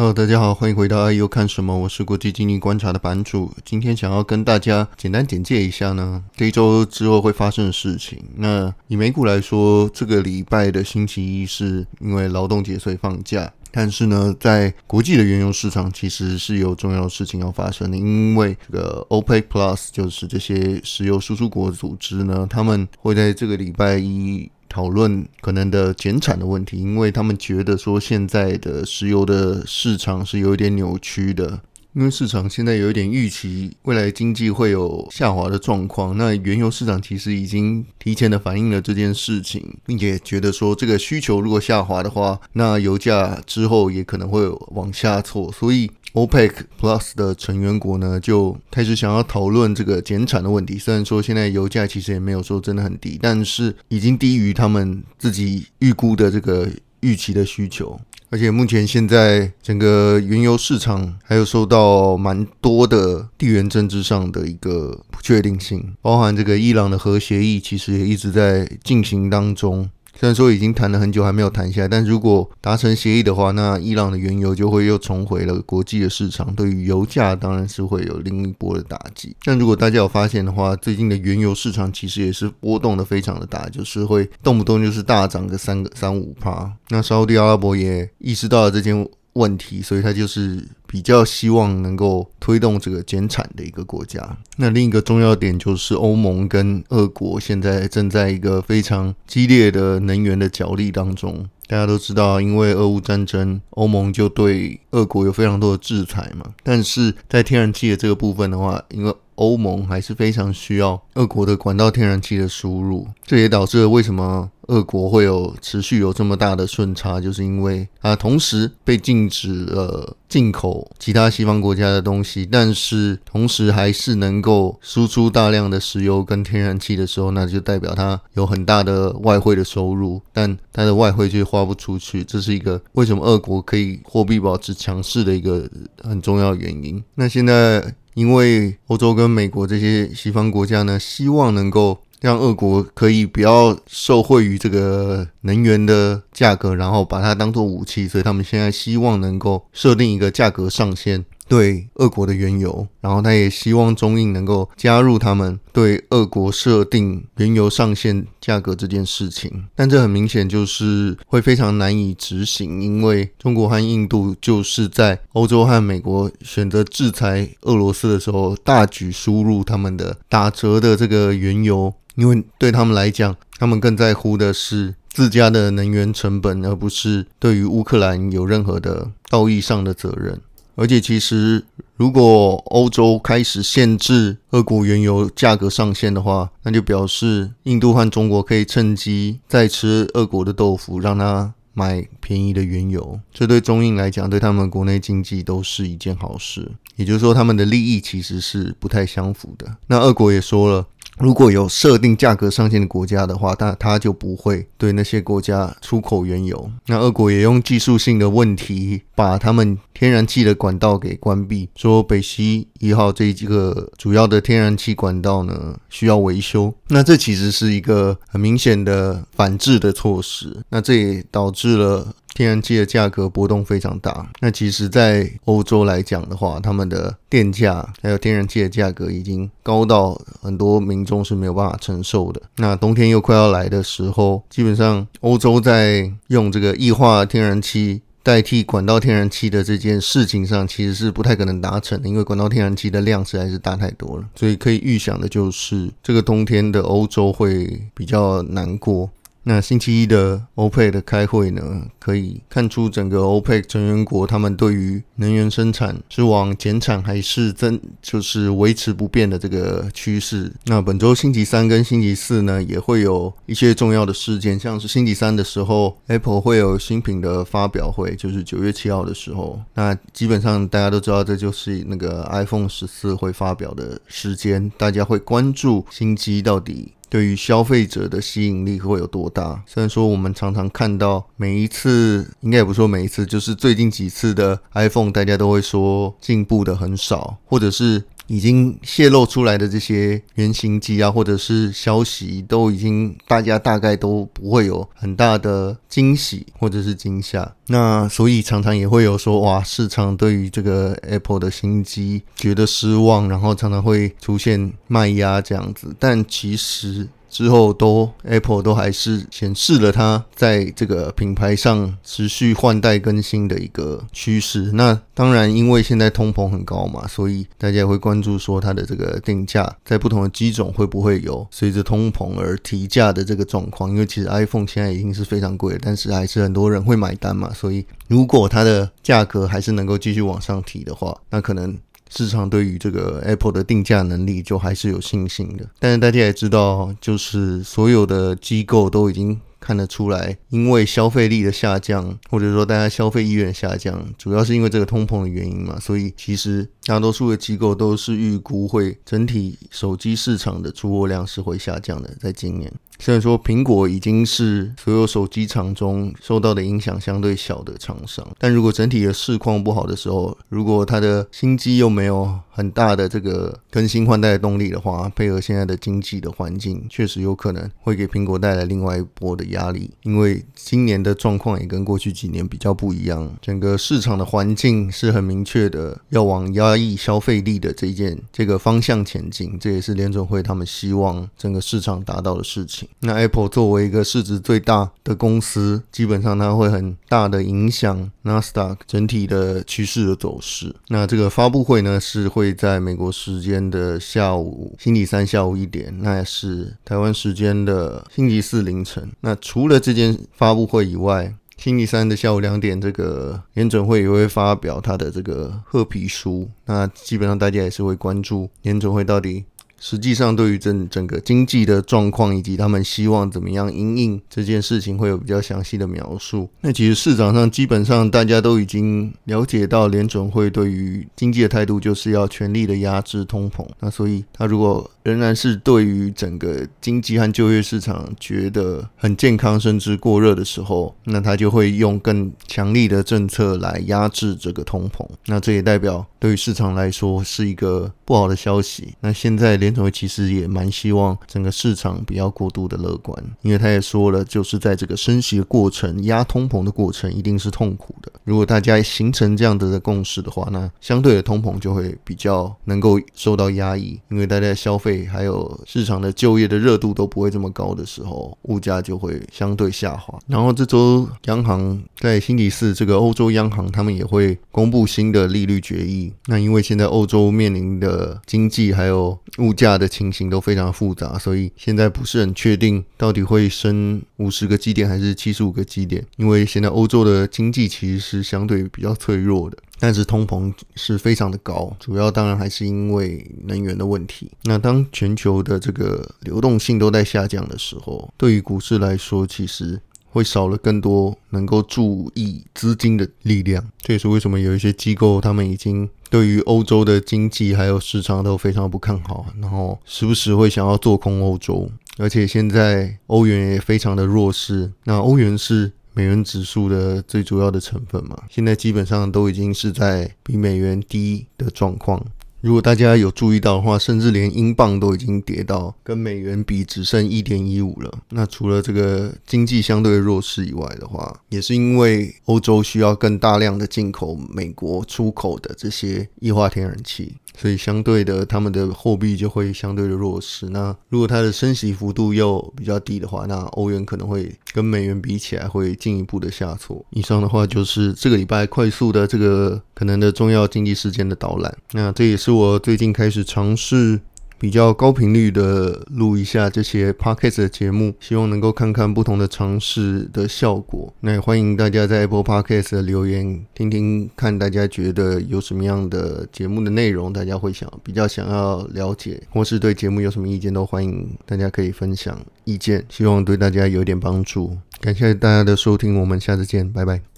Hello，大家好，欢迎回到 IEO 看什么，我是国际经济观察的版主。今天想要跟大家简单简介一下呢，这一周之后会发生的事情。那以美股来说，这个礼拜的星期一是因为劳动节所以放假，但是呢，在国际的原油市场其实是有重要的事情要发生的，因为这个 OPEC Plus 就是这些石油输出国组织呢，他们会在这个礼拜一。讨论可能的减产的问题，因为他们觉得说现在的石油的市场是有一点扭曲的，因为市场现在有一点预期未来经济会有下滑的状况。那原油市场其实已经提前的反映了这件事情，并且觉得说这个需求如果下滑的话，那油价之后也可能会往下挫，所以。OPEC Plus 的成员国呢，就开始想要讨论这个减产的问题。虽然说现在油价其实也没有说真的很低，但是已经低于他们自己预估的这个预期的需求。而且目前现在整个原油市场还有受到蛮多的地缘政治上的一个不确定性，包含这个伊朗的核协议，其实也一直在进行当中。虽然说已经谈了很久，还没有谈下来，但如果达成协议的话，那伊朗的原油就会又重回了国际的市场，对于油价当然是会有另一波的打击。但如果大家有发现的话，最近的原油市场其实也是波动的非常的大，就是会动不动就是大涨个三个三五趴。那沙乌地阿拉伯也意识到了这件问题，所以他就是比较希望能够推动这个减产的一个国家。那另一个重要点就是欧盟跟俄国现在正在一个非常激烈的能源的角力当中。大家都知道，因为俄乌战争，欧盟就对俄国有非常多的制裁嘛。但是在天然气的这个部分的话，因为欧盟还是非常需要俄国的管道天然气的输入，这也导致了为什么俄国会有持续有这么大的顺差，就是因为它，同时被禁止了进口其他西方国家的东西，但是同时还是能够输出大量的石油跟天然气的时候，那就代表它有很大的外汇的收入，但它的外汇却花不出去，这是一个为什么俄国可以货币保持强势的一个很重要原因。那现在。因为欧洲跟美国这些西方国家呢，希望能够让俄国可以不要受惠于这个能源的价格，然后把它当做武器，所以他们现在希望能够设定一个价格上限。对俄国的原油，然后他也希望中印能够加入他们对俄国设定原油上限价格这件事情，但这很明显就是会非常难以执行，因为中国和印度就是在欧洲和美国选择制裁俄罗斯的时候，大举输入他们的打折的这个原油，因为对他们来讲，他们更在乎的是自家的能源成本，而不是对于乌克兰有任何的道义上的责任。而且，其实如果欧洲开始限制俄国原油价格上限的话，那就表示印度和中国可以趁机再吃俄国的豆腐，让他买便宜的原油。这对中印来讲，对他们国内经济都是一件好事。也就是说，他们的利益其实是不太相符的。那俄国也说了。如果有设定价格上限的国家的话，那它就不会对那些国家出口原油。那俄国也用技术性的问题把他们天然气的管道给关闭，说北溪一号这几个主要的天然气管道呢需要维修。那这其实是一个很明显的反制的措施。那这也导致了。天然气的价格波动非常大。那其实，在欧洲来讲的话，他们的电价还有天然气的价格已经高到很多民众是没有办法承受的。那冬天又快要来的时候，基本上欧洲在用这个液化天然气代替管道天然气的这件事情上，其实是不太可能达成的，因为管道天然气的量实在是大太多了。所以可以预想的就是，这个冬天的欧洲会比较难过。那星期一的欧佩的开会呢，可以看出整个欧佩成员国他们对于能源生产是往减产还是增，就是维持不变的这个趋势。那本周星期三跟星期四呢，也会有一些重要的事件，像是星期三的时候，Apple 会有新品的发表会，就是九月七号的时候。那基本上大家都知道，这就是那个 iPhone 十四会发表的时间，大家会关注新机到底。对于消费者的吸引力会有多大？虽然说我们常常看到每一次，应该也不说每一次，就是最近几次的 iPhone，大家都会说进步的很少，或者是已经泄露出来的这些原型机啊，或者是消息，都已经大家大概都不会有很大的惊喜或者是惊吓。那所以常常也会有说，哇，市场对于这个 Apple 的新机觉得失望，然后常常会出现卖压这样子。但其实。之后都 Apple 都还是显示了它在这个品牌上持续换代更新的一个趋势。那当然，因为现在通膨很高嘛，所以大家也会关注说它的这个定价在不同的机种会不会有随着通膨而提价的这个状况。因为其实 iPhone 现在已经是非常贵了，但是还是很多人会买单嘛。所以如果它的价格还是能够继续往上提的话，那可能。市场对于这个 Apple 的定价能力就还是有信心的，但是大家也知道，就是所有的机构都已经看得出来，因为消费力的下降，或者说大家消费意愿下降，主要是因为这个通膨的原因嘛，所以其实大多数的机构都是预估会整体手机市场的出货量是会下降的，在今年。虽然说苹果已经是所有手机厂中受到的影响相对小的厂商，但如果整体的市况不好的时候，如果它的新机又没有很大的这个更新换代的动力的话，配合现在的经济的环境，确实有可能会给苹果带来另外一波的压力。因为今年的状况也跟过去几年比较不一样，整个市场的环境是很明确的，要往压抑消费力的这一件这个方向前进，这也是联准会他们希望整个市场达到的事情。那 Apple 作为一个市值最大的公司，基本上它会很大的影响 Nasdaq 整体的趋势的走势。那这个发布会呢，是会在美国时间的下午，星期三下午一点，那也是台湾时间的星期四凌晨。那除了这件发布会以外，星期三的下午两点，这个联准会也会发表它的这个褐皮书。那基本上大家也是会关注联准会到底。实际上，对于整整个经济的状况以及他们希望怎么样应应这件事情，会有比较详细的描述。那其实市场上基本上大家都已经了解到，联准会对于经济的态度就是要全力的压制通膨。那所以，他如果仍然是对于整个经济和就业市场觉得很健康甚至过热的时候，那他就会用更强力的政策来压制这个通膨。那这也代表对于市场来说是一个不好的消息。那现在联联准会其实也蛮希望整个市场不要过度的乐观，因为他也说了，就是在这个升息的过程、压通膨的过程，一定是痛苦的。如果大家形成这样子的共识的话，那相对的通膨就会比较能够受到压抑，因为大家消费还有市场的就业的热度都不会这么高的时候，物价就会相对下滑。然后这周央行在星期四，这个欧洲央行他们也会公布新的利率决议。那因为现在欧洲面临的经济还有物价的情形都非常复杂，所以现在不是很确定到底会升五十个基点还是七十五个基点。因为现在欧洲的经济其实是相对比较脆弱的，但是通膨是非常的高，主要当然还是因为能源的问题。那当全球的这个流动性都在下降的时候，对于股市来说，其实会少了更多能够注意资金的力量。这也是为什么有一些机构他们已经。对于欧洲的经济还有市场都非常不看好，然后时不时会想要做空欧洲，而且现在欧元也非常的弱势。那欧元是美元指数的最主要的成分嘛，现在基本上都已经是在比美元低的状况。如果大家有注意到的话，甚至连英镑都已经跌到跟美元比只剩一点一五了。那除了这个经济相对弱势以外的话，也是因为欧洲需要更大量的进口美国出口的这些液化天然气。所以相对的，他们的货币就会相对的弱势。那如果它的升息幅度又比较低的话，那欧元可能会跟美元比起来会进一步的下挫。以上的话就是这个礼拜快速的这个可能的重要经济事件的导览。那这也是是我最近开始尝试。比较高频率的录一下这些 podcast 的节目，希望能够看看不同的尝试的效果。那也欢迎大家在 Apple Podcast 的留言，听听看大家觉得有什么样的节目的内容，大家会想比较想要了解，或是对节目有什么意见，都欢迎大家可以分享意见，希望对大家有点帮助。感谢大家的收听，我们下次见，拜拜。